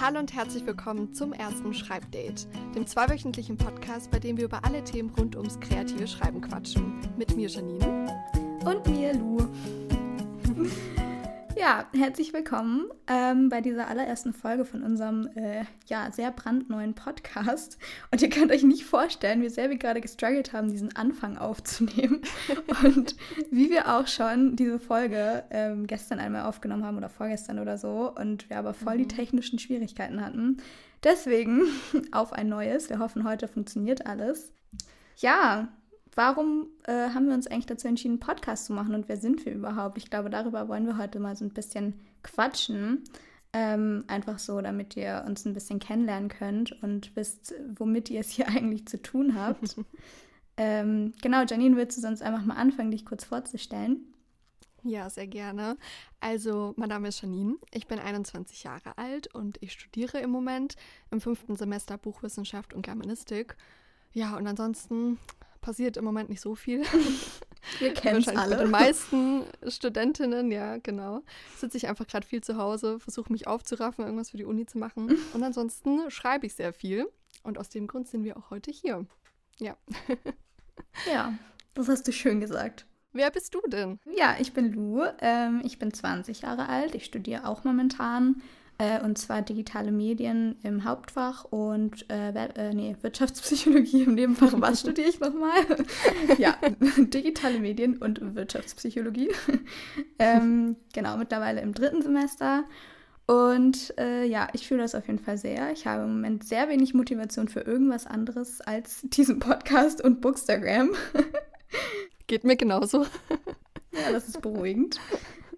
Hallo und herzlich willkommen zum ersten Schreibdate, dem zweiwöchentlichen Podcast, bei dem wir über alle Themen rund ums kreative Schreiben quatschen. Mit mir Janine. Und mir Lu. Ja, herzlich willkommen ähm, bei dieser allerersten Folge von unserem äh, ja, sehr brandneuen Podcast. Und ihr könnt euch nicht vorstellen, wie sehr wir gerade gestruggelt haben, diesen Anfang aufzunehmen. Und wie wir auch schon diese Folge ähm, gestern einmal aufgenommen haben oder vorgestern oder so. Und wir aber voll mhm. die technischen Schwierigkeiten hatten. Deswegen auf ein neues. Wir hoffen, heute funktioniert alles. Ja, warum äh, haben wir uns eigentlich dazu entschieden, einen Podcast zu machen und wer sind wir überhaupt? Ich glaube, darüber wollen wir heute mal so ein bisschen quatschen. Ähm, einfach so, damit ihr uns ein bisschen kennenlernen könnt und wisst, womit ihr es hier eigentlich zu tun habt. ähm, genau, Janine, willst du sonst einfach mal anfangen, dich kurz vorzustellen? Ja, sehr gerne. Also, mein Name ist Janine, ich bin 21 Jahre alt und ich studiere im Moment im fünften Semester Buchwissenschaft und Germanistik. Ja, und ansonsten passiert im Moment nicht so viel. Wir kennen es alle. Bei den meisten Studentinnen, ja, genau. Sitze ich einfach gerade viel zu Hause, versuche mich aufzuraffen, irgendwas für die Uni zu machen. Und ansonsten schreibe ich sehr viel. Und aus dem Grund sind wir auch heute hier. Ja. Ja, das hast du schön gesagt. Wer bist du denn? Ja, ich bin Lu. Ähm, ich bin 20 Jahre alt. Ich studiere auch momentan äh, und zwar digitale Medien im Hauptfach und äh, äh, nee, Wirtschaftspsychologie im Nebenfach. Was studiere ich nochmal? ja, digitale Medien und Wirtschaftspsychologie. ähm, genau, mittlerweile im dritten Semester. Und äh, ja, ich fühle das auf jeden Fall sehr. Ich habe im Moment sehr wenig Motivation für irgendwas anderes als diesen Podcast und Bookstagram. Geht mir genauso. ja, das ist beruhigend.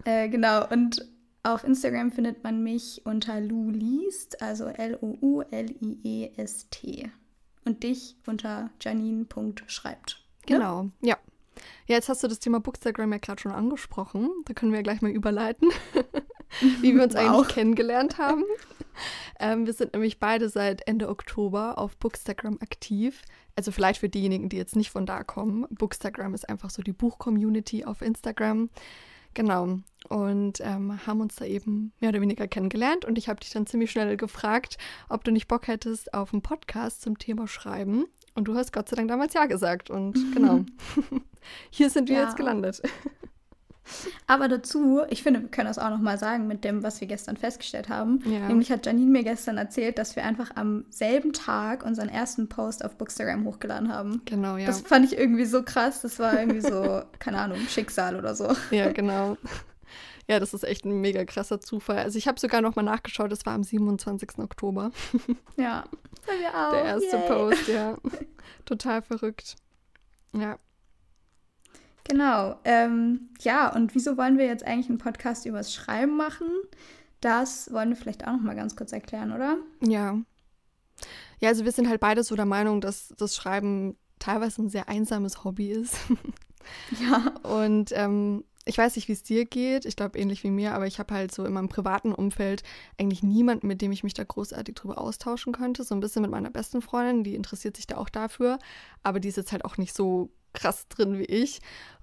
Äh, genau, und auf Instagram findet man mich unter Lu liest, also L-O-U-L-I-E-S-T. Und dich unter janine.schreibt. Ne? Genau, ja. Ja, jetzt hast du das Thema Bookstagram ja gerade schon angesprochen. Da können wir ja gleich mal überleiten, wie wir uns wow. eigentlich kennengelernt haben. Ähm, wir sind nämlich beide seit Ende Oktober auf Bookstagram aktiv. Also vielleicht für diejenigen, die jetzt nicht von da kommen. Bookstagram ist einfach so die Buch-Community auf Instagram. Genau. Und ähm, haben uns da eben mehr oder weniger kennengelernt. Und ich habe dich dann ziemlich schnell gefragt, ob du nicht Bock hättest auf einen Podcast zum Thema Schreiben. Und du hast Gott sei Dank damals Ja gesagt. Und genau, hier sind wir ja. jetzt gelandet. Aber dazu, ich finde, wir können das auch noch mal sagen mit dem, was wir gestern festgestellt haben. Ja. Nämlich hat Janine mir gestern erzählt, dass wir einfach am selben Tag unseren ersten Post auf Bookstagram hochgeladen haben. Genau, ja. Das fand ich irgendwie so krass. Das war irgendwie so, keine Ahnung, Schicksal oder so. Ja, genau. Ja, das ist echt ein mega krasser Zufall. Also ich habe sogar noch mal nachgeschaut, das war am 27. Oktober. Ja, bei mir auch. Der erste Yay. Post, ja. Total verrückt. Ja. Genau. Ähm, ja, und wieso wollen wir jetzt eigentlich einen Podcast übers Schreiben machen? Das wollen wir vielleicht auch noch mal ganz kurz erklären, oder? Ja. Ja, also wir sind halt beide so der Meinung, dass das Schreiben teilweise ein sehr einsames Hobby ist. ja. Und ähm, ich weiß nicht, wie es dir geht. Ich glaube ähnlich wie mir, aber ich habe halt so in meinem privaten Umfeld eigentlich niemanden, mit dem ich mich da großartig drüber austauschen könnte. So ein bisschen mit meiner besten Freundin, die interessiert sich da auch dafür, aber die ist jetzt halt auch nicht so krass drin wie ich.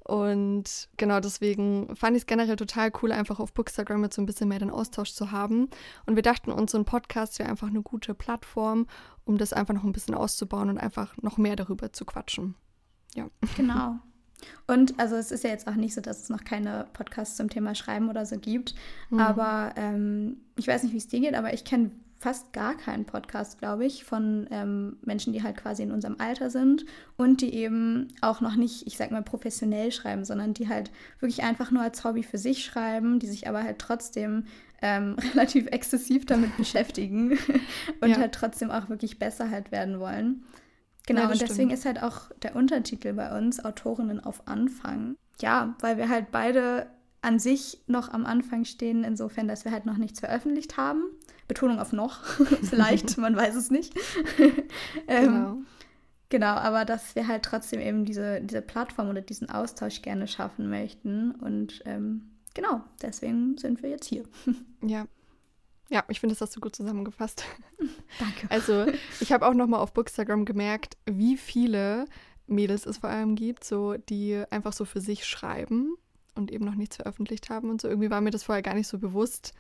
Und genau deswegen fand ich es generell total cool, einfach auf Bookstagram mit so ein bisschen mehr den Austausch zu haben. Und wir dachten uns, so ein Podcast wäre einfach eine gute Plattform, um das einfach noch ein bisschen auszubauen und einfach noch mehr darüber zu quatschen. Ja. Genau. Und also es ist ja jetzt auch nicht so, dass es noch keine Podcasts zum Thema Schreiben oder so gibt. Mhm. Aber ähm, ich weiß nicht, wie es dir geht, aber ich kenne fast gar keinen Podcast, glaube ich, von ähm, Menschen, die halt quasi in unserem Alter sind und die eben auch noch nicht, ich sag mal, professionell schreiben, sondern die halt wirklich einfach nur als Hobby für sich schreiben, die sich aber halt trotzdem ähm, relativ exzessiv damit beschäftigen und ja. halt trotzdem auch wirklich besser halt werden wollen. Genau, ja, und deswegen stimmt. ist halt auch der Untertitel bei uns Autorinnen auf Anfang. Ja, weil wir halt beide an sich noch am Anfang stehen, insofern, dass wir halt noch nichts veröffentlicht haben. Betonung auf noch, vielleicht, man weiß es nicht. ähm, genau. Genau, aber dass wir halt trotzdem eben diese, diese Plattform oder diesen Austausch gerne schaffen möchten. Und ähm, genau, deswegen sind wir jetzt hier. Ja. Ja, ich finde, das hast du gut zusammengefasst. Danke. Also, ich habe auch noch mal auf Bookstagram gemerkt, wie viele Mädels es vor allem gibt, so die einfach so für sich schreiben und eben noch nichts veröffentlicht haben und so. Irgendwie war mir das vorher gar nicht so bewusst,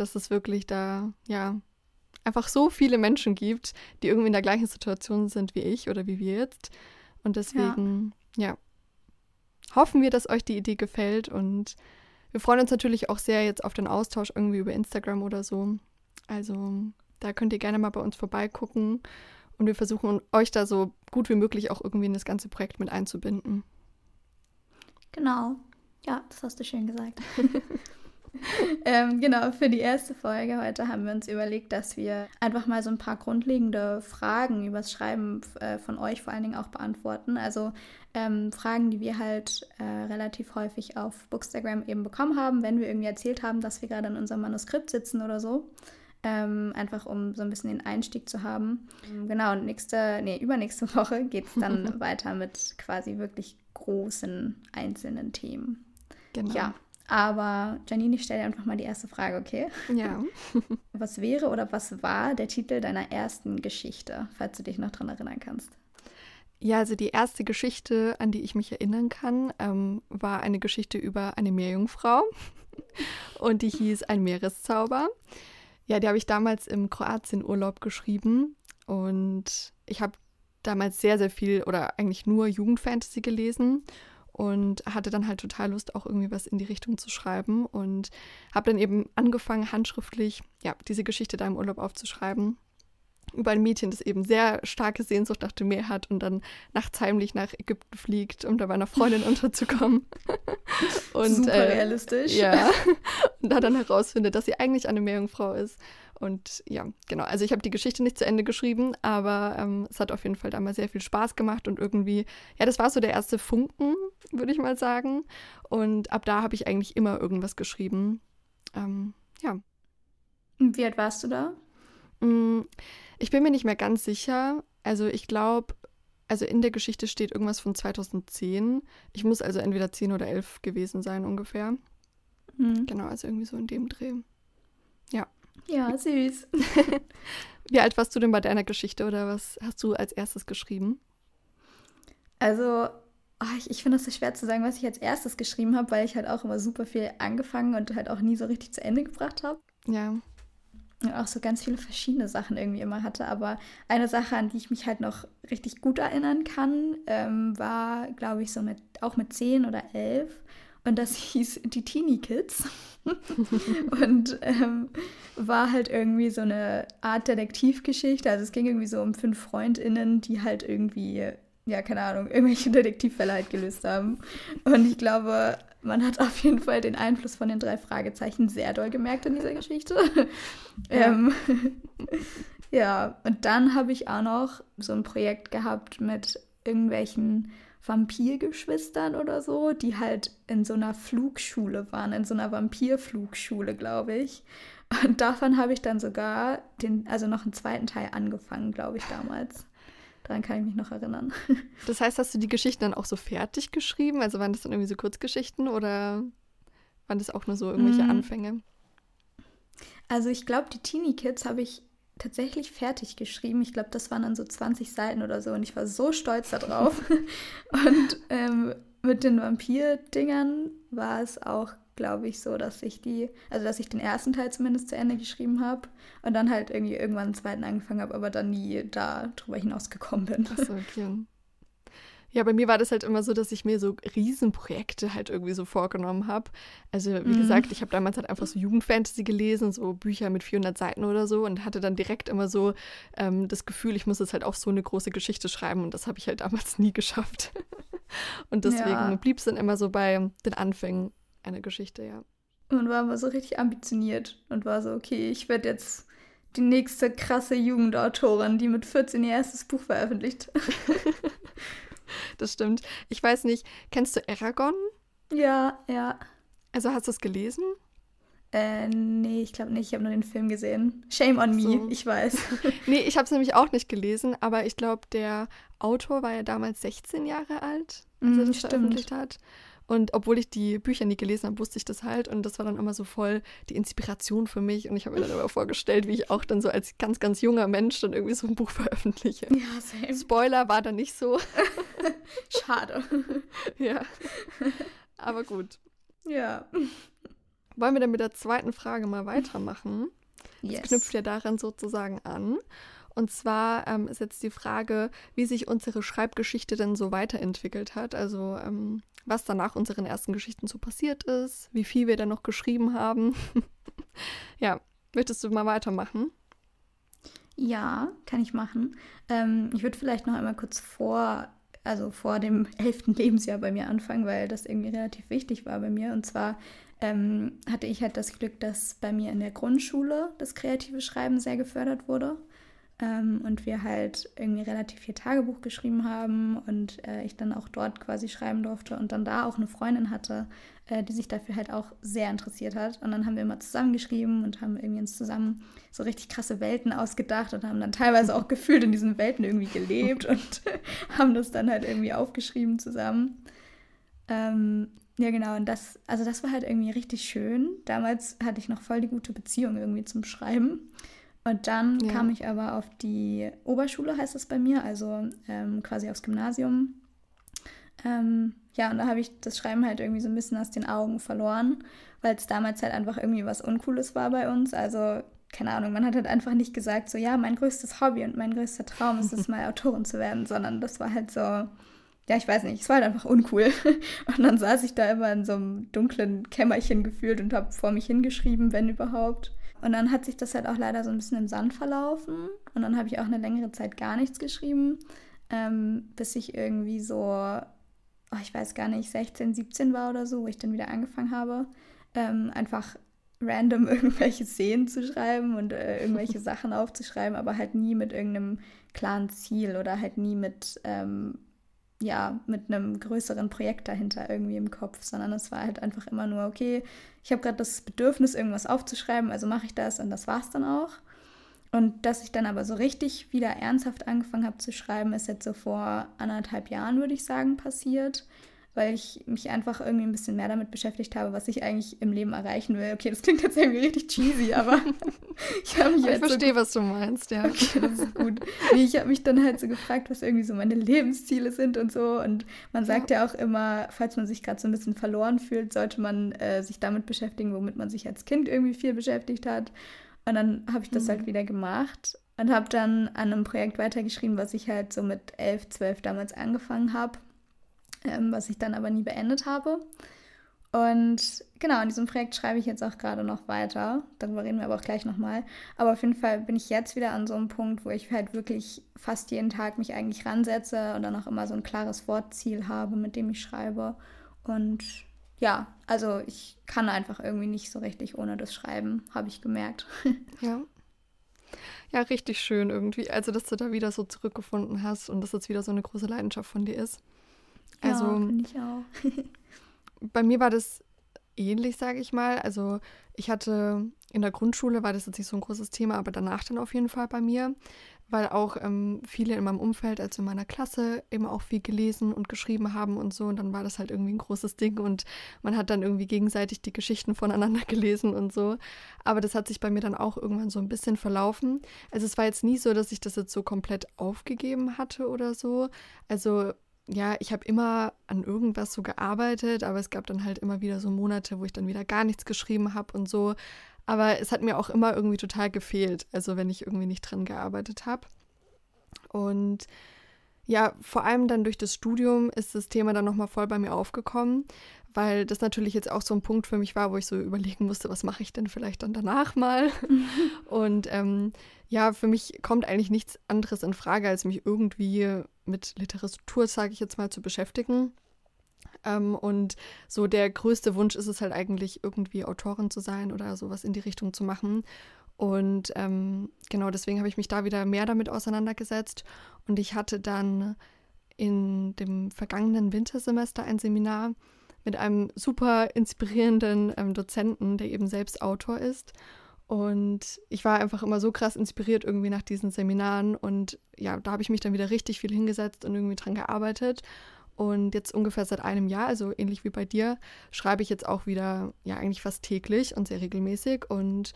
dass es wirklich da, ja, einfach so viele Menschen gibt, die irgendwie in der gleichen Situation sind wie ich oder wie wir jetzt. Und deswegen, ja, ja hoffen wir, dass euch die Idee gefällt und wir freuen uns natürlich auch sehr jetzt auf den Austausch irgendwie über Instagram oder so. Also da könnt ihr gerne mal bei uns vorbeigucken und wir versuchen euch da so gut wie möglich auch irgendwie in das ganze Projekt mit einzubinden. Genau. Ja, das hast du schön gesagt. ähm, genau, für die erste Folge heute haben wir uns überlegt, dass wir einfach mal so ein paar grundlegende Fragen übers Schreiben äh, von euch vor allen Dingen auch beantworten. Also ähm, Fragen, die wir halt äh, relativ häufig auf Bookstagram eben bekommen haben, wenn wir irgendwie erzählt haben, dass wir gerade in unserem Manuskript sitzen oder so. Ähm, einfach um so ein bisschen den Einstieg zu haben. Genau, und nächste, nee, übernächste Woche geht es dann weiter mit quasi wirklich großen einzelnen Themen. Genau. Ja, aber Janine, ich stelle dir einfach mal die erste Frage, okay? Ja. was wäre oder was war der Titel deiner ersten Geschichte, falls du dich noch daran erinnern kannst? Ja, also die erste Geschichte, an die ich mich erinnern kann, ähm, war eine Geschichte über eine Meerjungfrau und die hieß Ein Meereszauber. Ja, die habe ich damals im Kroatien-Urlaub geschrieben und ich habe damals sehr, sehr viel oder eigentlich nur Jugendfantasy gelesen und hatte dann halt total Lust, auch irgendwie was in die Richtung zu schreiben und habe dann eben angefangen, handschriftlich ja, diese Geschichte da im Urlaub aufzuschreiben. Über ein Mädchen, das eben sehr starke Sehnsucht nach dem Meer hat und dann nachts heimlich nach Ägypten fliegt, um da bei einer Freundin unterzukommen. und, Super äh, realistisch. Ja. Und da dann herausfindet, dass sie eigentlich eine Meerjungfrau ist und ja, genau. Also ich habe die Geschichte nicht zu Ende geschrieben, aber ähm, es hat auf jeden Fall damals sehr viel Spaß gemacht und irgendwie, ja, das war so der erste Funken, würde ich mal sagen. Und ab da habe ich eigentlich immer irgendwas geschrieben. Ähm, ja. Wie alt warst du da? Mm, ich bin mir nicht mehr ganz sicher. Also ich glaube, also in der Geschichte steht irgendwas von 2010. Ich muss also entweder 10 oder 11 gewesen sein ungefähr. Mhm. Genau, also irgendwie so in dem Dreh. Ja. Ja, süß. Wie alt warst du denn bei deiner Geschichte oder was hast du als erstes geschrieben? Also, oh, ich, ich finde es so schwer zu sagen, was ich als erstes geschrieben habe, weil ich halt auch immer super viel angefangen und halt auch nie so richtig zu Ende gebracht habe. Ja. Und auch so ganz viele verschiedene Sachen irgendwie immer hatte. Aber eine Sache, an die ich mich halt noch richtig gut erinnern kann, ähm, war, glaube ich, so mit, auch mit zehn oder elf. Und das hieß die Teenie Kids. und ähm, war halt irgendwie so eine Art Detektivgeschichte. Also es ging irgendwie so um fünf FreundInnen, die halt irgendwie, ja, keine Ahnung, irgendwelche Detektivfälle halt gelöst haben. Und ich glaube, man hat auf jeden Fall den Einfluss von den drei Fragezeichen sehr doll gemerkt in dieser Geschichte. Ja, ähm, ja. und dann habe ich auch noch so ein Projekt gehabt mit irgendwelchen Vampirgeschwistern oder so, die halt in so einer Flugschule waren, in so einer Vampirflugschule, glaube ich. Und davon habe ich dann sogar den, also noch einen zweiten Teil angefangen, glaube ich, damals. Daran kann ich mich noch erinnern. Das heißt, hast du die Geschichten dann auch so fertig geschrieben? Also waren das dann irgendwie so Kurzgeschichten oder waren das auch nur so irgendwelche mm. Anfänge? Also ich glaube, die Teenie Kids habe ich tatsächlich fertig geschrieben. Ich glaube, das waren dann so 20 Seiten oder so und ich war so stolz darauf. und ähm, mit den Vampir-Dingern war es auch, glaube ich, so, dass ich die, also dass ich den ersten Teil zumindest zu Ende geschrieben habe und dann halt irgendwie irgendwann einen zweiten angefangen habe, aber dann nie da drüber hinausgekommen bin. Achso, okay. Ja, bei mir war das halt immer so, dass ich mir so Riesenprojekte halt irgendwie so vorgenommen habe. Also wie mhm. gesagt, ich habe damals halt einfach so Jugendfantasy gelesen, so Bücher mit 400 Seiten oder so und hatte dann direkt immer so ähm, das Gefühl, ich muss jetzt halt auch so eine große Geschichte schreiben und das habe ich halt damals nie geschafft. und deswegen ja. blieb es dann immer so bei den Anfängen einer Geschichte, ja. Und war immer so richtig ambitioniert und war so, okay, ich werde jetzt die nächste krasse Jugendautorin, die mit 14 ihr erstes Buch veröffentlicht. das stimmt. Ich weiß nicht, kennst du Aragon? Ja, ja. Also hast du es gelesen? Äh, nee, ich glaube nicht. Ich habe nur den Film gesehen. Shame on so. me, ich weiß. nee, ich habe es nämlich auch nicht gelesen, aber ich glaube, der Autor war ja damals 16 Jahre alt, als mm, er das stimmt. veröffentlicht hat. Und obwohl ich die Bücher nie gelesen habe, wusste ich das halt. Und das war dann immer so voll die Inspiration für mich. Und ich habe mir dann immer vorgestellt, wie ich auch dann so als ganz, ganz junger Mensch dann irgendwie so ein Buch veröffentliche. Ja, same. Spoiler war dann nicht so. Schade. ja. Aber gut. Ja. Wollen wir dann mit der zweiten Frage mal weitermachen? Yes. Das knüpft ja daran sozusagen an. Und zwar ähm, ist jetzt die Frage, wie sich unsere Schreibgeschichte denn so weiterentwickelt hat. Also ähm, was danach unseren ersten Geschichten so passiert ist, wie viel wir dann noch geschrieben haben. ja, möchtest du mal weitermachen? Ja, kann ich machen. Ähm, ich würde vielleicht noch einmal kurz vor, also vor dem elften Lebensjahr bei mir anfangen, weil das irgendwie relativ wichtig war bei mir. Und zwar ähm, hatte ich halt das Glück, dass bei mir in der Grundschule das kreative Schreiben sehr gefördert wurde. Ähm, und wir halt irgendwie relativ viel Tagebuch geschrieben haben und äh, ich dann auch dort quasi schreiben durfte und dann da auch eine Freundin hatte, äh, die sich dafür halt auch sehr interessiert hat. Und dann haben wir immer zusammengeschrieben und haben irgendwie uns zusammen so richtig krasse Welten ausgedacht und haben dann teilweise auch gefühlt in diesen Welten irgendwie gelebt und haben das dann halt irgendwie aufgeschrieben zusammen. Ähm, ja, genau. Und das, also das war halt irgendwie richtig schön. Damals hatte ich noch voll die gute Beziehung irgendwie zum Schreiben. Und dann ja. kam ich aber auf die Oberschule, heißt das bei mir, also ähm, quasi aufs Gymnasium. Ähm, ja, und da habe ich das Schreiben halt irgendwie so ein bisschen aus den Augen verloren, weil es damals halt einfach irgendwie was Uncooles war bei uns. Also, keine Ahnung, man hat halt einfach nicht gesagt, so, ja, mein größtes Hobby und mein größter Traum ist es, mal Autorin zu werden, sondern das war halt so, ja, ich weiß nicht, es war halt einfach uncool. Und dann saß ich da immer in so einem dunklen Kämmerchen gefühlt und habe vor mich hingeschrieben, wenn überhaupt. Und dann hat sich das halt auch leider so ein bisschen im Sand verlaufen. Und dann habe ich auch eine längere Zeit gar nichts geschrieben, ähm, bis ich irgendwie so, oh, ich weiß gar nicht, 16, 17 war oder so, wo ich dann wieder angefangen habe, ähm, einfach random irgendwelche Szenen zu schreiben und äh, irgendwelche Sachen aufzuschreiben, aber halt nie mit irgendeinem klaren Ziel oder halt nie mit ähm, ja, mit einem größeren Projekt dahinter irgendwie im Kopf, sondern es war halt einfach immer nur, okay, ich habe gerade das Bedürfnis, irgendwas aufzuschreiben, also mache ich das und das war es dann auch. Und dass ich dann aber so richtig wieder ernsthaft angefangen habe zu schreiben, ist jetzt so vor anderthalb Jahren, würde ich sagen, passiert weil ich mich einfach irgendwie ein bisschen mehr damit beschäftigt habe, was ich eigentlich im Leben erreichen will. Okay, das klingt jetzt irgendwie richtig cheesy, aber ich habe mich Ich verstehe, so was du meinst, ja. Okay, das ist gut. Nee, ich habe mich dann halt so gefragt, was irgendwie so meine Lebensziele sind und so. Und man sagt ja, ja auch immer, falls man sich gerade so ein bisschen verloren fühlt, sollte man äh, sich damit beschäftigen, womit man sich als Kind irgendwie viel beschäftigt hat. Und dann habe ich das halt mhm. halt wieder gemacht und habe dann an einem Projekt weitergeschrieben, was ich halt so mit elf, zwölf damals angefangen habe ähm, was ich dann aber nie beendet habe. Und genau, in diesem Projekt schreibe ich jetzt auch gerade noch weiter. Darüber reden wir aber auch gleich nochmal. Aber auf jeden Fall bin ich jetzt wieder an so einem Punkt, wo ich halt wirklich fast jeden Tag mich eigentlich ransetze und dann auch immer so ein klares Wortziel habe, mit dem ich schreibe. Und ja, also ich kann einfach irgendwie nicht so richtig ohne das Schreiben, habe ich gemerkt. Ja. Ja, richtig schön irgendwie. Also, dass du da wieder so zurückgefunden hast und dass das wieder so eine große Leidenschaft von dir ist. Also, ja, finde ich auch. bei mir war das ähnlich, sage ich mal. Also ich hatte in der Grundschule war das jetzt nicht so ein großes Thema, aber danach dann auf jeden Fall bei mir, weil auch ähm, viele in meinem Umfeld, also in meiner Klasse, eben auch viel gelesen und geschrieben haben und so. Und dann war das halt irgendwie ein großes Ding und man hat dann irgendwie gegenseitig die Geschichten voneinander gelesen und so. Aber das hat sich bei mir dann auch irgendwann so ein bisschen verlaufen. Also es war jetzt nie so, dass ich das jetzt so komplett aufgegeben hatte oder so. Also ja, ich habe immer an irgendwas so gearbeitet, aber es gab dann halt immer wieder so Monate, wo ich dann wieder gar nichts geschrieben habe und so. Aber es hat mir auch immer irgendwie total gefehlt, also wenn ich irgendwie nicht dran gearbeitet habe. Und ja, vor allem dann durch das Studium ist das Thema dann nochmal voll bei mir aufgekommen, weil das natürlich jetzt auch so ein Punkt für mich war, wo ich so überlegen musste, was mache ich denn vielleicht dann danach mal. und ähm, ja, für mich kommt eigentlich nichts anderes in Frage, als mich irgendwie mit Literatur, sage ich jetzt mal, zu beschäftigen. Ähm, und so der größte Wunsch ist es halt eigentlich, irgendwie Autorin zu sein oder sowas in die Richtung zu machen. Und ähm, genau deswegen habe ich mich da wieder mehr damit auseinandergesetzt. Und ich hatte dann in dem vergangenen Wintersemester ein Seminar mit einem super inspirierenden ähm, Dozenten, der eben selbst Autor ist. Und ich war einfach immer so krass inspiriert irgendwie nach diesen Seminaren. Und ja, da habe ich mich dann wieder richtig viel hingesetzt und irgendwie dran gearbeitet. Und jetzt ungefähr seit einem Jahr, also ähnlich wie bei dir, schreibe ich jetzt auch wieder, ja, eigentlich fast täglich und sehr regelmäßig. Und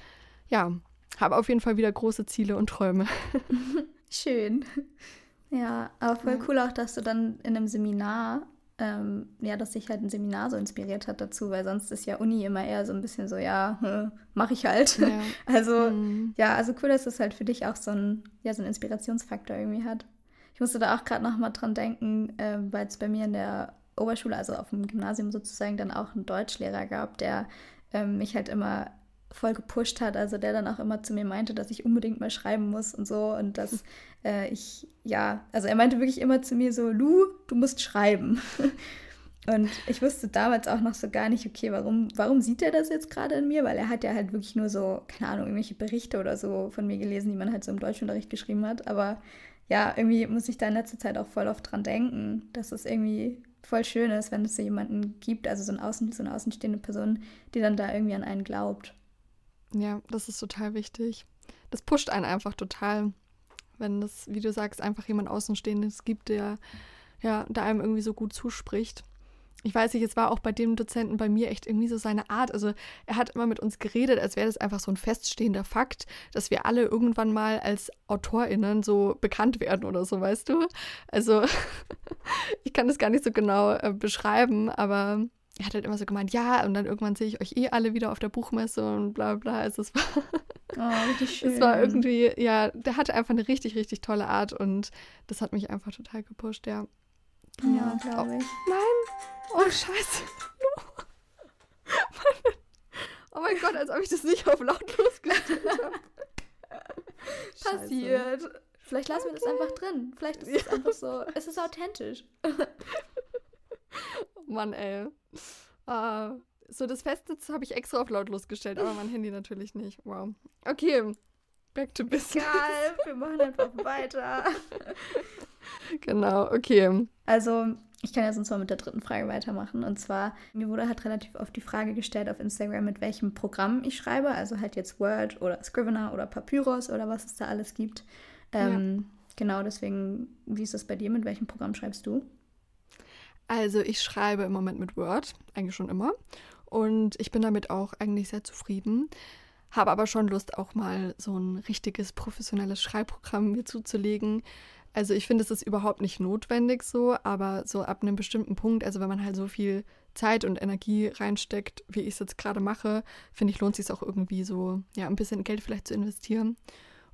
ja, habe auf jeden Fall wieder große Ziele und Träume. Schön. Ja, aber voll cool auch, dass du dann in einem Seminar ähm, ja, dass sich halt ein Seminar so inspiriert hat dazu, weil sonst ist ja Uni immer eher so ein bisschen so, ja, mache ich halt. Ja. Also, mhm. ja, also cool, dass es halt für dich auch so ein, ja, so ein Inspirationsfaktor irgendwie hat. Ich musste da auch gerade noch mal dran denken, äh, weil es bei mir in der Oberschule, also auf dem Gymnasium sozusagen, dann auch einen Deutschlehrer gab, der ähm, mich halt immer voll gepusht hat, also der dann auch immer zu mir meinte, dass ich unbedingt mal schreiben muss und so und dass äh, ich, ja, also er meinte wirklich immer zu mir so, Lu, du musst schreiben. und ich wusste damals auch noch so gar nicht, okay, warum, warum sieht er das jetzt gerade in mir? Weil er hat ja halt wirklich nur so, keine Ahnung, irgendwelche Berichte oder so von mir gelesen, die man halt so im Deutschunterricht geschrieben hat. Aber ja, irgendwie muss ich da in letzter Zeit auch voll oft dran denken, dass es irgendwie voll schön ist, wenn es so jemanden gibt, also so, ein Außen, so eine außenstehende Person, die dann da irgendwie an einen glaubt. Ja, das ist total wichtig. Das pusht einen einfach total, wenn es, wie du sagst, einfach jemand Außenstehendes gibt, der ja, da einem irgendwie so gut zuspricht. Ich weiß nicht, es war auch bei dem Dozenten bei mir echt irgendwie so seine Art. Also er hat immer mit uns geredet, als wäre das einfach so ein feststehender Fakt, dass wir alle irgendwann mal als AutorInnen so bekannt werden oder so, weißt du? Also ich kann das gar nicht so genau äh, beschreiben, aber er hat halt immer so gemeint, ja, und dann irgendwann sehe ich euch eh alle wieder auf der Buchmesse und bla bla. Also es war, oh, richtig schön. es war irgendwie, ja, der hatte einfach eine richtig, richtig tolle Art und das hat mich einfach total gepusht, ja. Ja, glaube ich. Oh, nein! Oh, scheiße. oh mein Gott, als ob ich das nicht auf lautlos gestellt habe. Passiert. Vielleicht lassen wir das einfach drin. Vielleicht ist es ja. einfach so, es ist authentisch. Mann, ey. Uh, so, das Festnetz habe ich extra auf lautlos gestellt, aber mein Handy natürlich nicht. Wow. Okay, back to business. Egal, wir machen einfach weiter. genau, okay. Also, ich kann ja sonst mal mit der dritten Frage weitermachen. Und zwar, mir wurde halt relativ oft die Frage gestellt auf Instagram, mit welchem Programm ich schreibe. Also halt jetzt Word oder Scrivener oder Papyrus oder was es da alles gibt. Ähm, ja. Genau, deswegen, wie ist das bei dir? Mit welchem Programm schreibst du? Also ich schreibe im Moment mit Word, eigentlich schon immer. Und ich bin damit auch eigentlich sehr zufrieden. Habe aber schon Lust, auch mal so ein richtiges professionelles Schreibprogramm mir zuzulegen. Also ich finde, es ist überhaupt nicht notwendig so, aber so ab einem bestimmten Punkt, also wenn man halt so viel Zeit und Energie reinsteckt, wie ich es jetzt gerade mache, finde ich, lohnt es sich auch irgendwie so, ja, ein bisschen Geld vielleicht zu investieren.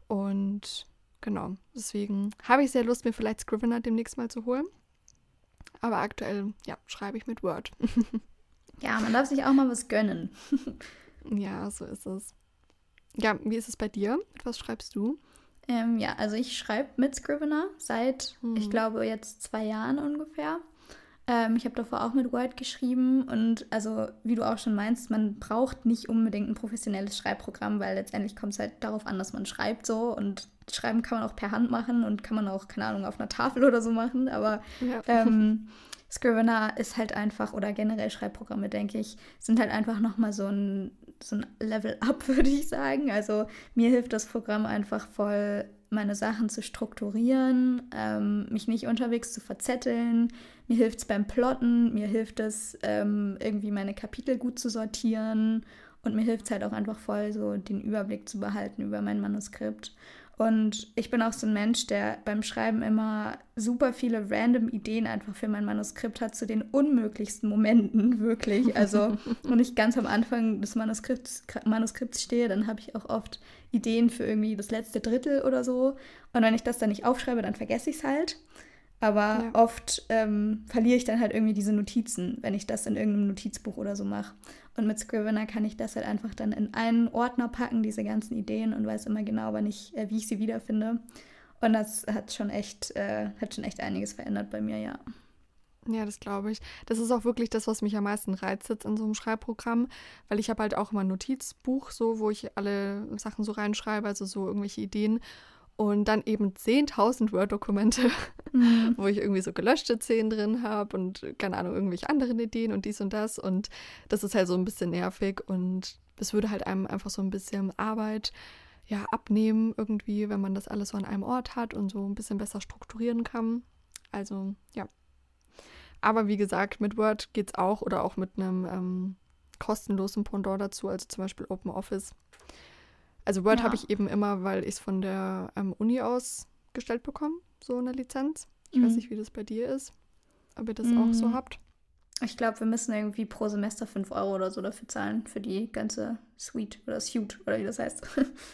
Und genau, deswegen habe ich sehr Lust, mir vielleicht Scrivener demnächst mal zu holen. Aber aktuell, ja, schreibe ich mit Word. ja, man darf sich auch mal was gönnen. ja, so ist es. Ja, wie ist es bei dir? Mit was schreibst du? Ähm, ja, also ich schreibe mit Scrivener seit, hm. ich glaube, jetzt zwei Jahren ungefähr. Ähm, ich habe davor auch mit Word geschrieben und also, wie du auch schon meinst, man braucht nicht unbedingt ein professionelles Schreibprogramm, weil letztendlich kommt es halt darauf an, dass man schreibt so und schreiben kann man auch per Hand machen und kann man auch, keine Ahnung, auf einer Tafel oder so machen, aber ja. ähm, Scrivener ist halt einfach, oder generell Schreibprogramme, denke ich, sind halt einfach nochmal so ein, so ein Level-up, würde ich sagen. Also mir hilft das Programm einfach voll, meine Sachen zu strukturieren, ähm, mich nicht unterwegs zu verzetteln. Mir hilft es beim Plotten, mir hilft es, ähm, irgendwie meine Kapitel gut zu sortieren und mir hilft es halt auch einfach voll, so den Überblick zu behalten über mein Manuskript. Und ich bin auch so ein Mensch, der beim Schreiben immer super viele random Ideen einfach für mein Manuskript hat, zu den unmöglichsten Momenten, wirklich. Also, wenn ich ganz am Anfang des Manuskripts, Manuskripts stehe, dann habe ich auch oft Ideen für irgendwie das letzte Drittel oder so. Und wenn ich das dann nicht aufschreibe, dann vergesse ich es halt. Aber ja. oft ähm, verliere ich dann halt irgendwie diese Notizen, wenn ich das in irgendeinem Notizbuch oder so mache. Und mit Scrivener kann ich das halt einfach dann in einen Ordner packen, diese ganzen Ideen, und weiß immer genau, wann ich, äh, wie ich sie wiederfinde. Und das hat schon echt, äh, hat schon echt einiges verändert bei mir, ja. Ja, das glaube ich. Das ist auch wirklich das, was mich am meisten reizt jetzt in so einem Schreibprogramm, weil ich habe halt auch immer ein Notizbuch, so, wo ich alle Sachen so reinschreibe, also so irgendwelche Ideen und dann eben 10.000 Word-Dokumente, mhm. wo ich irgendwie so gelöschte Szenen drin habe und keine Ahnung, irgendwelche anderen Ideen und dies und das. Und das ist halt so ein bisschen nervig und es würde halt einem einfach so ein bisschen Arbeit ja, abnehmen, irgendwie, wenn man das alles so an einem Ort hat und so ein bisschen besser strukturieren kann. Also, ja. Aber wie gesagt, mit Word geht es auch oder auch mit einem ähm, kostenlosen Pendant dazu, also zum Beispiel OpenOffice. Also Word ja. habe ich eben immer, weil ich es von der ähm, Uni aus gestellt bekomme, so eine Lizenz. Ich mhm. weiß nicht, wie das bei dir ist, ob ihr das mhm. auch so habt. Ich glaube, wir müssen irgendwie pro Semester 5 Euro oder so dafür zahlen, für die ganze Suite oder Suite oder wie das heißt.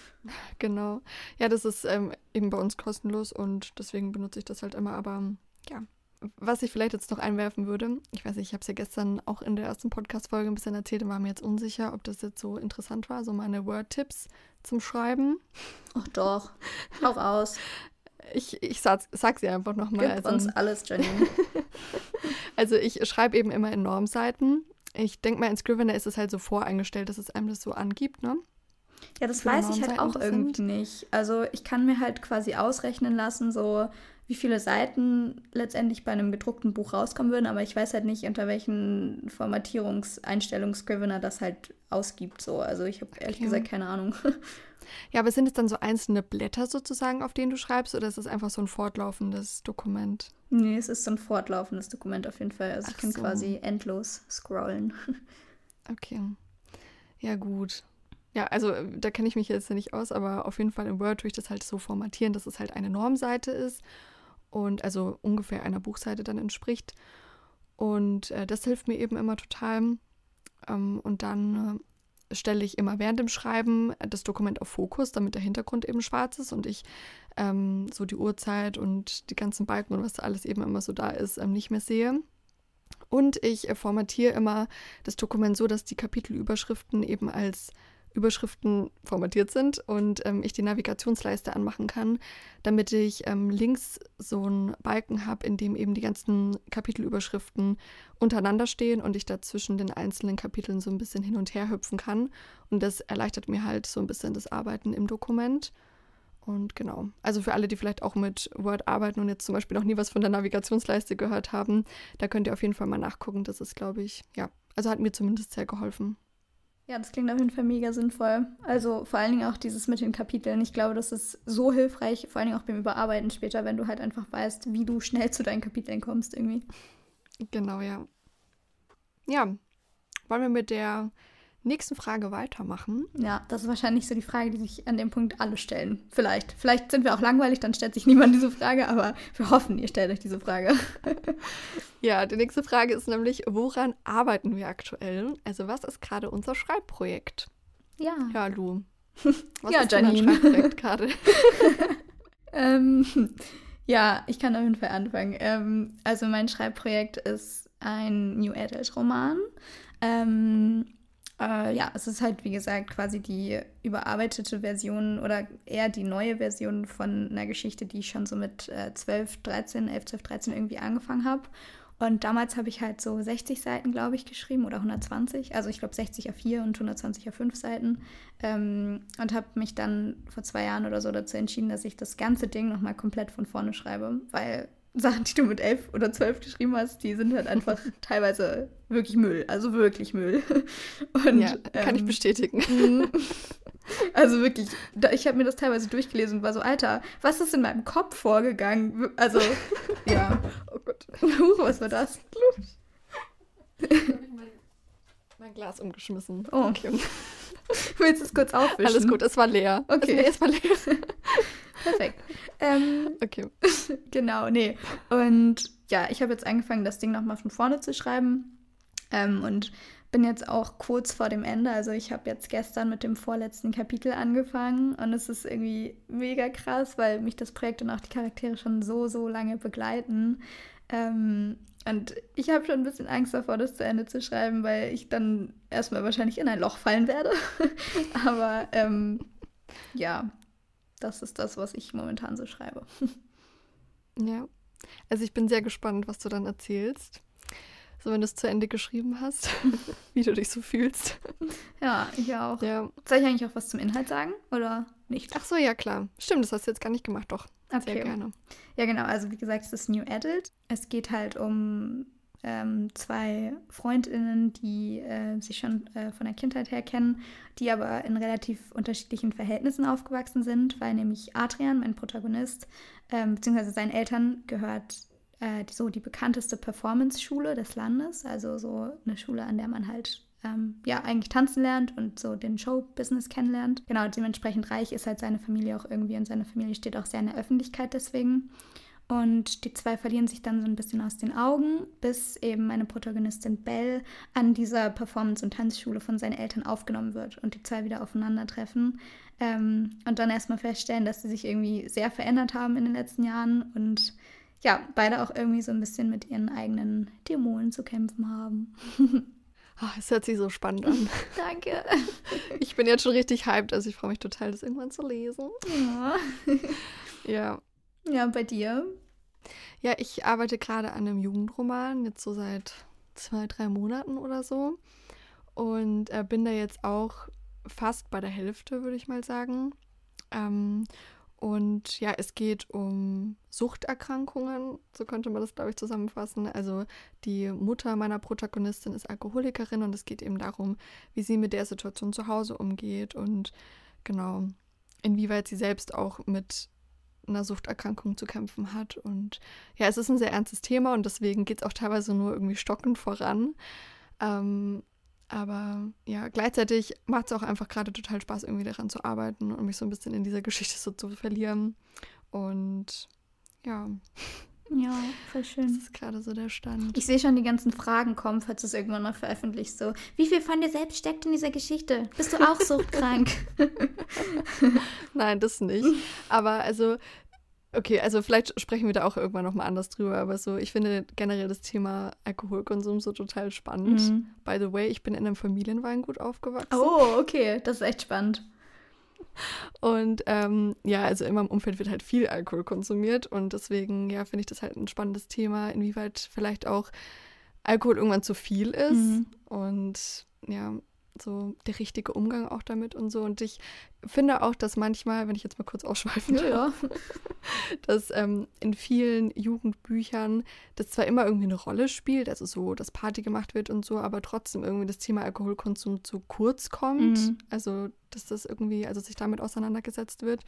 genau. Ja, das ist ähm, eben bei uns kostenlos und deswegen benutze ich das halt immer. Aber ja, was ich vielleicht jetzt noch einwerfen würde, ich weiß nicht, ich habe es ja gestern auch in der ersten Podcast-Folge ein bisschen erzählt und war mir jetzt unsicher, ob das jetzt so interessant war, so meine Word-Tipps zum Schreiben. Ach doch, hau raus. Ich, ich sag, sag sie einfach nochmal. Gib also, uns alles, Janine. also ich schreibe eben immer in Normseiten. Ich denke mal, in Scrivener ist es halt so voreingestellt, dass es einem das so angibt, ne? Ja, das weiß ich halt auch irgendwie nicht. Also ich kann mir halt quasi ausrechnen lassen, so wie viele Seiten letztendlich bei einem gedruckten Buch rauskommen würden, aber ich weiß halt nicht, unter welchen Formatierungseinstellungen Scrivener das halt ausgibt. So. Also ich habe ehrlich okay. gesagt keine Ahnung. Ja, aber sind es dann so einzelne Blätter sozusagen, auf denen du schreibst, oder ist es einfach so ein fortlaufendes Dokument? Nee, es ist so ein fortlaufendes Dokument auf jeden Fall. Also Ach ich kann so. quasi endlos scrollen. Okay. Ja, gut. Ja, also äh, da kenne ich mich jetzt nicht aus, aber auf jeden Fall in Word tue ich das halt so formatieren, dass es halt eine Normseite ist und also ungefähr einer Buchseite dann entspricht. Und äh, das hilft mir eben immer total. Ähm, und dann äh, stelle ich immer während dem Schreiben das Dokument auf Fokus, damit der Hintergrund eben schwarz ist und ich ähm, so die Uhrzeit und die ganzen Balken und was da alles eben immer so da ist, ähm, nicht mehr sehe. Und ich äh, formatiere immer das Dokument so, dass die Kapitelüberschriften eben als Überschriften formatiert sind und ähm, ich die Navigationsleiste anmachen kann, damit ich ähm, links so einen Balken habe, in dem eben die ganzen Kapitelüberschriften untereinander stehen und ich da zwischen den einzelnen Kapiteln so ein bisschen hin und her hüpfen kann. Und das erleichtert mir halt so ein bisschen das Arbeiten im Dokument. Und genau, also für alle, die vielleicht auch mit Word arbeiten und jetzt zum Beispiel noch nie was von der Navigationsleiste gehört haben, da könnt ihr auf jeden Fall mal nachgucken. Das ist, glaube ich, ja, also hat mir zumindest sehr geholfen. Ja, das klingt auf jeden Fall mega sinnvoll. Also vor allen Dingen auch dieses mit den Kapiteln. Ich glaube, das ist so hilfreich, vor allen Dingen auch beim Überarbeiten später, wenn du halt einfach weißt, wie du schnell zu deinen Kapiteln kommst irgendwie. Genau, ja. Ja, wollen wir mit der nächsten Frage weitermachen. Ja, das ist wahrscheinlich so die Frage, die sich an dem Punkt alle stellen. Vielleicht. Vielleicht sind wir auch langweilig, dann stellt sich niemand diese Frage, aber wir hoffen, ihr stellt euch diese Frage. ja, die nächste Frage ist nämlich, woran arbeiten wir aktuell? Also was ist gerade unser Schreibprojekt? Ja. Ja, Lu. Was ja, ist Janine. Schreibprojekt gerade? ähm, ja, ich kann auf jeden Fall anfangen. Ähm, also mein Schreibprojekt ist ein New Adult Roman. Ähm, äh, ja, es ist halt, wie gesagt, quasi die überarbeitete Version oder eher die neue Version von einer Geschichte, die ich schon so mit äh, 12, 13, 11, 12, 13 irgendwie angefangen habe. Und damals habe ich halt so 60 Seiten, glaube ich, geschrieben oder 120. Also ich glaube 60 auf 4 und 120 auf 5 Seiten. Ähm, und habe mich dann vor zwei Jahren oder so dazu entschieden, dass ich das ganze Ding nochmal komplett von vorne schreibe, weil Sachen, die du mit elf oder zwölf geschrieben hast, die sind halt einfach teilweise wirklich Müll. Also wirklich Müll. Und, ja, kann ähm, ich bestätigen. Mhm. Also wirklich, ich habe mir das teilweise durchgelesen und war so, Alter, was ist in meinem Kopf vorgegangen? Also, ja. Oh Gott. Huch, was war das? mein, mein Glas umgeschmissen. Oh. Okay. Willst du es kurz aufwischen? Alles gut, es war leer. Okay. Es, nee, es war leer. Perfekt. Ähm, okay. genau, nee. Und ja, ich habe jetzt angefangen, das Ding nochmal von vorne zu schreiben. Ähm, und bin jetzt auch kurz vor dem Ende. Also ich habe jetzt gestern mit dem vorletzten Kapitel angefangen und es ist irgendwie mega krass, weil mich das Projekt und auch die Charaktere schon so, so lange begleiten. Ähm, und ich habe schon ein bisschen Angst davor, das zu Ende zu schreiben, weil ich dann erstmal wahrscheinlich in ein Loch fallen werde. Aber ähm, ja, das ist das, was ich momentan so schreibe. Ja, also ich bin sehr gespannt, was du dann erzählst. So, wenn du es zu Ende geschrieben hast, wie du dich so fühlst. Ja, ich auch. Ja. Soll ich eigentlich auch was zum Inhalt sagen oder nicht? Ach so, ja, klar. Stimmt, das hast du jetzt gar nicht gemacht, doch. Okay. Sehr gerne. Ja, genau. Also, wie gesagt, es ist New Adult. Es geht halt um ähm, zwei Freundinnen, die äh, sich schon äh, von der Kindheit her kennen, die aber in relativ unterschiedlichen Verhältnissen aufgewachsen sind, weil nämlich Adrian, mein Protagonist, ähm, beziehungsweise seinen Eltern gehört äh, so die bekannteste Performance-Schule des Landes, also so eine Schule, an der man halt ähm, ja eigentlich tanzen lernt und so den Show-Business kennenlernt. Genau, dementsprechend reich ist halt seine Familie auch irgendwie und seine Familie steht auch sehr in der Öffentlichkeit deswegen. Und die zwei verlieren sich dann so ein bisschen aus den Augen, bis eben meine Protagonistin Belle an dieser Performance- und Tanzschule von seinen Eltern aufgenommen wird und die zwei wieder aufeinandertreffen. Ähm, und dann erstmal feststellen, dass sie sich irgendwie sehr verändert haben in den letzten Jahren und ja, beide auch irgendwie so ein bisschen mit ihren eigenen Dämonen zu kämpfen haben. Oh, es hört sich so spannend an. Danke. Ich bin jetzt schon richtig hyped, also ich freue mich total, das irgendwann zu lesen. Ja. ja. Ja, bei dir? Ja, ich arbeite gerade an einem Jugendroman, jetzt so seit zwei, drei Monaten oder so. Und äh, bin da jetzt auch fast bei der Hälfte, würde ich mal sagen. Ähm, und ja, es geht um Suchterkrankungen, so könnte man das, glaube ich, zusammenfassen. Also die Mutter meiner Protagonistin ist Alkoholikerin und es geht eben darum, wie sie mit der Situation zu Hause umgeht und genau, inwieweit sie selbst auch mit einer Suchterkrankung zu kämpfen hat. Und ja, es ist ein sehr ernstes Thema und deswegen geht es auch teilweise nur irgendwie stockend voran. Ähm, aber ja, gleichzeitig macht es auch einfach gerade total Spaß, irgendwie daran zu arbeiten und mich so ein bisschen in dieser Geschichte so zu verlieren. Und ja. Ja, voll schön. Das ist gerade so der Stand. Ich sehe schon die ganzen Fragen kommen, falls du es irgendwann noch veröffentlicht. So, wie viel von dir selbst steckt in dieser Geschichte? Bist du auch suchtkrank? Nein, das nicht. Aber also, okay, also vielleicht sprechen wir da auch irgendwann nochmal anders drüber. Aber so, ich finde generell das Thema Alkoholkonsum so total spannend. Mhm. By the way, ich bin in einem Familienweingut aufgewachsen. Oh, okay, das ist echt spannend. Und ähm, ja, also in meinem Umfeld wird halt viel Alkohol konsumiert und deswegen, ja, finde ich das halt ein spannendes Thema, inwieweit vielleicht auch Alkohol irgendwann zu viel ist. Mhm. Und ja, so der richtige Umgang auch damit und so. Und ich finde auch, dass manchmal, wenn ich jetzt mal kurz ausschweifen ja, ja. dass ähm, in vielen Jugendbüchern das zwar immer irgendwie eine Rolle spielt, also so, dass Party gemacht wird und so, aber trotzdem irgendwie das Thema Alkoholkonsum zu kurz kommt. Mhm. Also, dass das irgendwie, also sich damit auseinandergesetzt wird.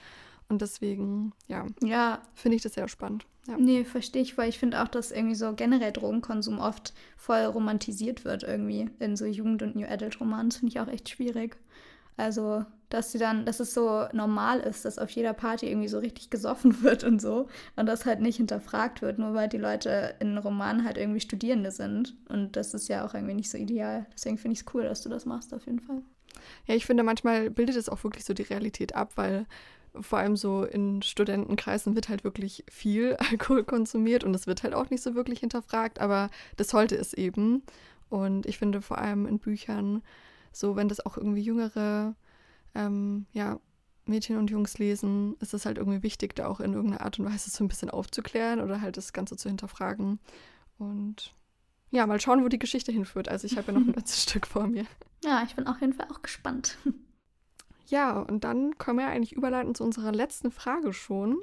Und deswegen, ja, ja. finde ich das sehr spannend. Ja. Nee, verstehe ich, weil ich finde auch, dass irgendwie so generell Drogenkonsum oft voll romantisiert wird irgendwie in so Jugend- und New Adult-Romanen. Das finde ich auch echt schwierig. Also, dass sie dann, dass es so normal ist, dass auf jeder Party irgendwie so richtig gesoffen wird und so und das halt nicht hinterfragt wird, nur weil die Leute in Romanen halt irgendwie Studierende sind. Und das ist ja auch irgendwie nicht so ideal. Deswegen finde ich es cool, dass du das machst, auf jeden Fall. Ja, ich finde, manchmal bildet es auch wirklich so die Realität ab, weil vor allem so in Studentenkreisen wird halt wirklich viel Alkohol konsumiert und es wird halt auch nicht so wirklich hinterfragt, aber das sollte es eben. Und ich finde vor allem in Büchern, so wenn das auch irgendwie jüngere ähm, ja, Mädchen und Jungs lesen, ist es halt irgendwie wichtig, da auch in irgendeiner Art und Weise so ein bisschen aufzuklären oder halt das Ganze zu hinterfragen. Und ja, mal schauen, wo die Geschichte hinführt. Also ich habe ja noch ein letztes Stück vor mir. Ja, ich bin auf jeden Fall auch gespannt. Ja, und dann können wir eigentlich überleiten zu unserer letzten Frage schon.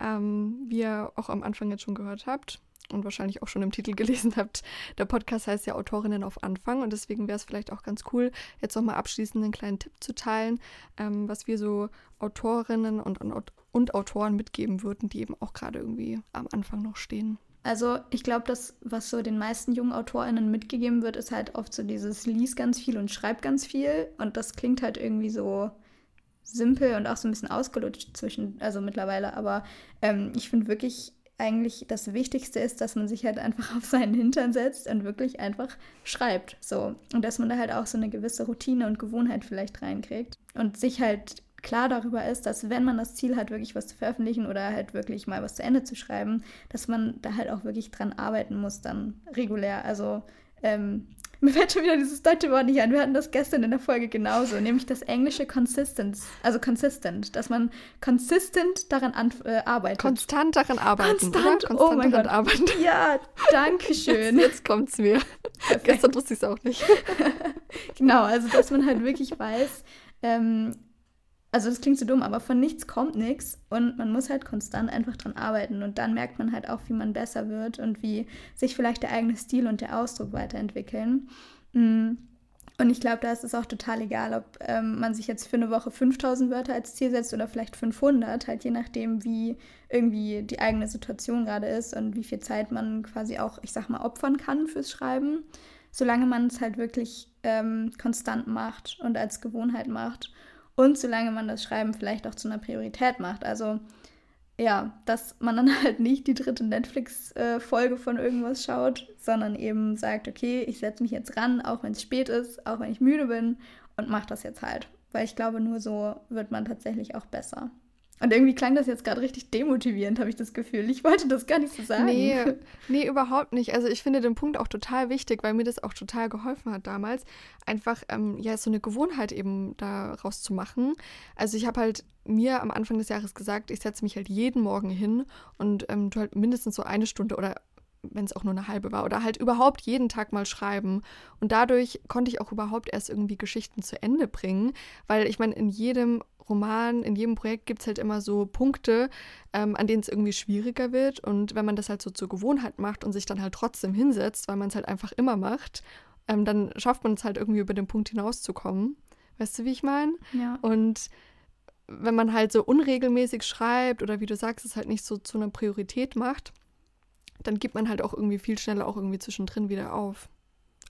Ähm, wie ihr auch am Anfang jetzt schon gehört habt und wahrscheinlich auch schon im Titel gelesen habt, der Podcast heißt ja Autorinnen auf Anfang und deswegen wäre es vielleicht auch ganz cool, jetzt nochmal abschließend einen kleinen Tipp zu teilen, ähm, was wir so Autorinnen und, und, und Autoren mitgeben würden, die eben auch gerade irgendwie am Anfang noch stehen. Also ich glaube, das, was so den meisten jungen AutorInnen mitgegeben wird, ist halt oft so dieses Lies ganz viel und schreib ganz viel. Und das klingt halt irgendwie so simpel und auch so ein bisschen ausgelutscht zwischen, also mittlerweile. Aber ähm, ich finde wirklich eigentlich das Wichtigste ist, dass man sich halt einfach auf seinen Hintern setzt und wirklich einfach schreibt. So. Und dass man da halt auch so eine gewisse Routine und Gewohnheit vielleicht reinkriegt. Und sich halt klar darüber ist, dass wenn man das Ziel hat, wirklich was zu veröffentlichen oder halt wirklich mal was zu Ende zu schreiben, dass man da halt auch wirklich dran arbeiten muss, dann regulär. Also ähm, mir fällt schon wieder dieses deutsche Wort nicht ein. Wir hatten das gestern in der Folge genauso, nämlich das englische consistent, also consistent, dass man consistent daran äh, arbeitet. Konstant daran arbeiten. Konstant, Konstant oh mein Gott. Arbeiten. Ja, danke schön. Jetzt, jetzt kommt's mir. Perfekt. Gestern wusste ich es auch nicht. genau, also dass man halt wirklich weiß, ähm, also das klingt so dumm, aber von nichts kommt nichts und man muss halt konstant einfach dran arbeiten und dann merkt man halt auch, wie man besser wird und wie sich vielleicht der eigene Stil und der Ausdruck weiterentwickeln. Mm. Und ich glaube, da ist es auch total egal, ob ähm, man sich jetzt für eine Woche 5000 Wörter als Ziel setzt oder vielleicht 500, halt je nachdem, wie irgendwie die eigene Situation gerade ist und wie viel Zeit man quasi auch, ich sag mal, opfern kann fürs Schreiben. Solange man es halt wirklich ähm, konstant macht und als Gewohnheit macht und solange man das Schreiben vielleicht auch zu einer Priorität macht. Also ja, dass man dann halt nicht die dritte Netflix-Folge von irgendwas schaut, sondern eben sagt, okay, ich setze mich jetzt ran, auch wenn es spät ist, auch wenn ich müde bin und mache das jetzt halt. Weil ich glaube, nur so wird man tatsächlich auch besser. Und irgendwie klang das jetzt gerade richtig demotivierend, habe ich das Gefühl. Ich wollte das gar nicht so sagen. Nee, nee, überhaupt nicht. Also ich finde den Punkt auch total wichtig, weil mir das auch total geholfen hat damals, einfach ähm, ja so eine Gewohnheit eben daraus zu machen. Also ich habe halt mir am Anfang des Jahres gesagt, ich setze mich halt jeden Morgen hin und ähm, halt mindestens so eine Stunde oder wenn es auch nur eine halbe war, oder halt überhaupt jeden Tag mal schreiben. Und dadurch konnte ich auch überhaupt erst irgendwie Geschichten zu Ende bringen, weil ich meine, in jedem Roman, in jedem Projekt gibt es halt immer so Punkte, ähm, an denen es irgendwie schwieriger wird. Und wenn man das halt so zur Gewohnheit macht und sich dann halt trotzdem hinsetzt, weil man es halt einfach immer macht, ähm, dann schafft man es halt irgendwie über den Punkt hinauszukommen. Weißt du, wie ich meine? Ja. Und wenn man halt so unregelmäßig schreibt oder wie du sagst, es halt nicht so zu einer Priorität macht, dann gibt man halt auch irgendwie viel schneller auch irgendwie zwischendrin wieder auf.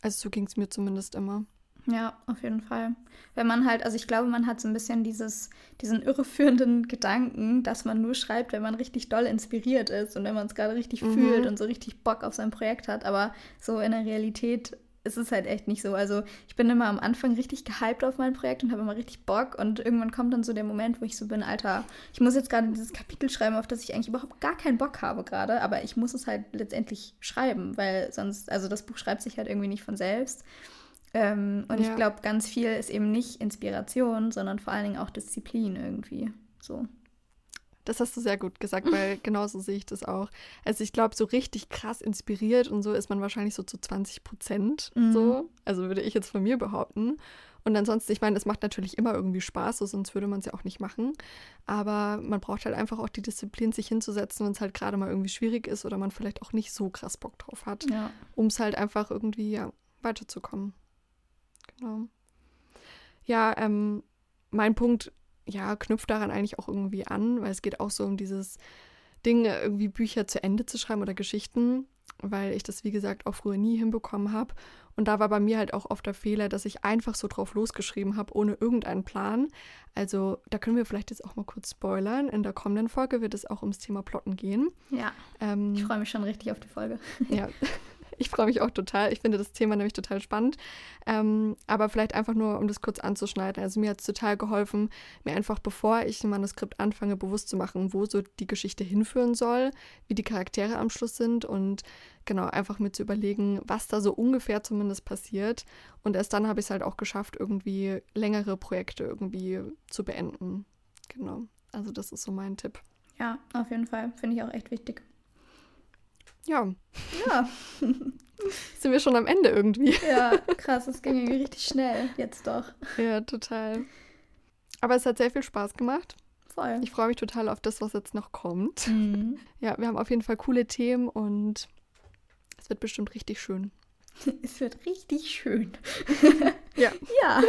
Also so ging es mir zumindest immer. Ja, auf jeden Fall. Wenn man halt, also ich glaube, man hat so ein bisschen dieses, diesen irreführenden Gedanken, dass man nur schreibt, wenn man richtig doll inspiriert ist und wenn man es gerade richtig mhm. fühlt und so richtig Bock auf sein Projekt hat. Aber so in der Realität ist es halt echt nicht so. Also ich bin immer am Anfang richtig gehypt auf mein Projekt und habe immer richtig Bock und irgendwann kommt dann so der Moment, wo ich so bin, Alter, ich muss jetzt gerade dieses Kapitel schreiben, auf das ich eigentlich überhaupt gar keinen Bock habe gerade, aber ich muss es halt letztendlich schreiben, weil sonst, also das Buch schreibt sich halt irgendwie nicht von selbst. Ähm, und ja. ich glaube, ganz viel ist eben nicht Inspiration, sondern vor allen Dingen auch Disziplin irgendwie. So. Das hast du sehr gut gesagt, weil genauso sehe ich das auch. Also ich glaube, so richtig krass inspiriert und so ist man wahrscheinlich so zu 20 Prozent. Mhm. So. Also würde ich jetzt von mir behaupten. Und ansonsten, ich meine, es macht natürlich immer irgendwie Spaß, so, sonst würde man es ja auch nicht machen. Aber man braucht halt einfach auch die Disziplin, sich hinzusetzen, wenn es halt gerade mal irgendwie schwierig ist oder man vielleicht auch nicht so krass Bock drauf hat, ja. um es halt einfach irgendwie ja, weiterzukommen. Genau. Ja, ähm, mein Punkt, ja, knüpft daran eigentlich auch irgendwie an, weil es geht auch so um dieses Ding, irgendwie Bücher zu Ende zu schreiben oder Geschichten, weil ich das, wie gesagt, auch früher nie hinbekommen habe. Und da war bei mir halt auch oft der Fehler, dass ich einfach so drauf losgeschrieben habe, ohne irgendeinen Plan. Also da können wir vielleicht jetzt auch mal kurz spoilern. In der kommenden Folge wird es auch ums Thema Plotten gehen. Ja. Ähm, ich freue mich schon richtig auf die Folge. Ja. Ich freue mich auch total. Ich finde das Thema nämlich total spannend. Ähm, aber vielleicht einfach nur, um das kurz anzuschneiden. Also mir hat es total geholfen, mir einfach, bevor ich ein Manuskript anfange, bewusst zu machen, wo so die Geschichte hinführen soll, wie die Charaktere am Schluss sind und genau, einfach mir zu überlegen, was da so ungefähr zumindest passiert. Und erst dann habe ich es halt auch geschafft, irgendwie längere Projekte irgendwie zu beenden. Genau. Also das ist so mein Tipp. Ja, auf jeden Fall. Finde ich auch echt wichtig. Ja. Ja. Sind wir schon am Ende irgendwie. Ja, krass, es ging irgendwie richtig schnell jetzt doch. Ja, total. Aber es hat sehr viel Spaß gemacht. Voll. Ich freue mich total auf das, was jetzt noch kommt. Mhm. Ja, wir haben auf jeden Fall coole Themen und es wird bestimmt richtig schön. Es wird richtig schön. ja. Ja.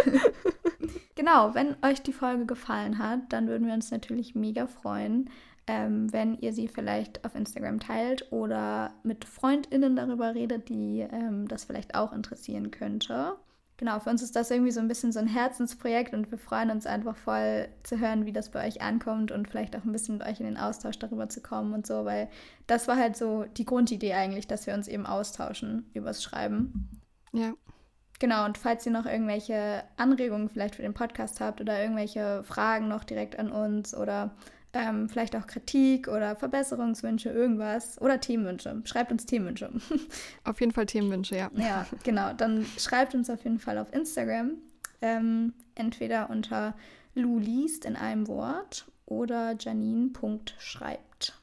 genau, wenn euch die Folge gefallen hat, dann würden wir uns natürlich mega freuen, ähm, wenn ihr sie vielleicht auf Instagram teilt oder mit FreundInnen darüber redet, die ähm, das vielleicht auch interessieren könnte. Genau, für uns ist das irgendwie so ein bisschen so ein Herzensprojekt und wir freuen uns einfach voll zu hören, wie das bei euch ankommt und vielleicht auch ein bisschen mit euch in den Austausch darüber zu kommen und so, weil das war halt so die Grundidee eigentlich, dass wir uns eben austauschen übers Schreiben. Ja. Genau, und falls ihr noch irgendwelche Anregungen vielleicht für den Podcast habt oder irgendwelche Fragen noch direkt an uns oder ähm, vielleicht auch Kritik oder Verbesserungswünsche, irgendwas oder Themenwünsche. Schreibt uns Themenwünsche. Auf jeden Fall Themenwünsche, ja. Ja, genau. Dann schreibt uns auf jeden Fall auf Instagram. Ähm, entweder unter Lu liest in einem Wort oder janine.schreibt.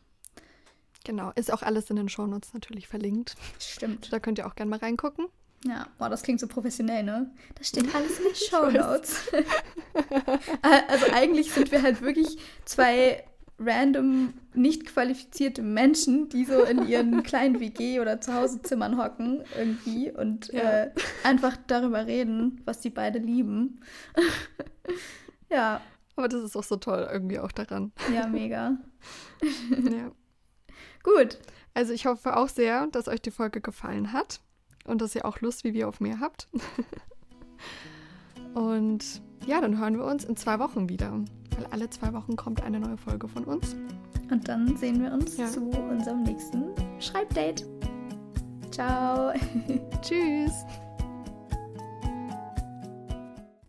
Genau, ist auch alles in den Shownotes natürlich verlinkt. Stimmt. Da könnt ihr auch gerne mal reingucken. Ja, boah, das klingt so professionell, ne? Das steht alles in den Show Notes. also eigentlich sind wir halt wirklich zwei random, nicht qualifizierte Menschen, die so in ihren kleinen WG- oder Zuhausezimmern hocken irgendwie und ja. äh, einfach darüber reden, was sie beide lieben. ja. Aber das ist auch so toll irgendwie auch daran. Ja, mega. ja. Gut. Also ich hoffe auch sehr, dass euch die Folge gefallen hat und dass ihr auch Lust wie wir auf mehr habt. und ja, dann hören wir uns in zwei Wochen wieder, weil alle zwei Wochen kommt eine neue Folge von uns. Und dann sehen wir uns ja. zu unserem nächsten Schreibdate. Ciao. Tschüss.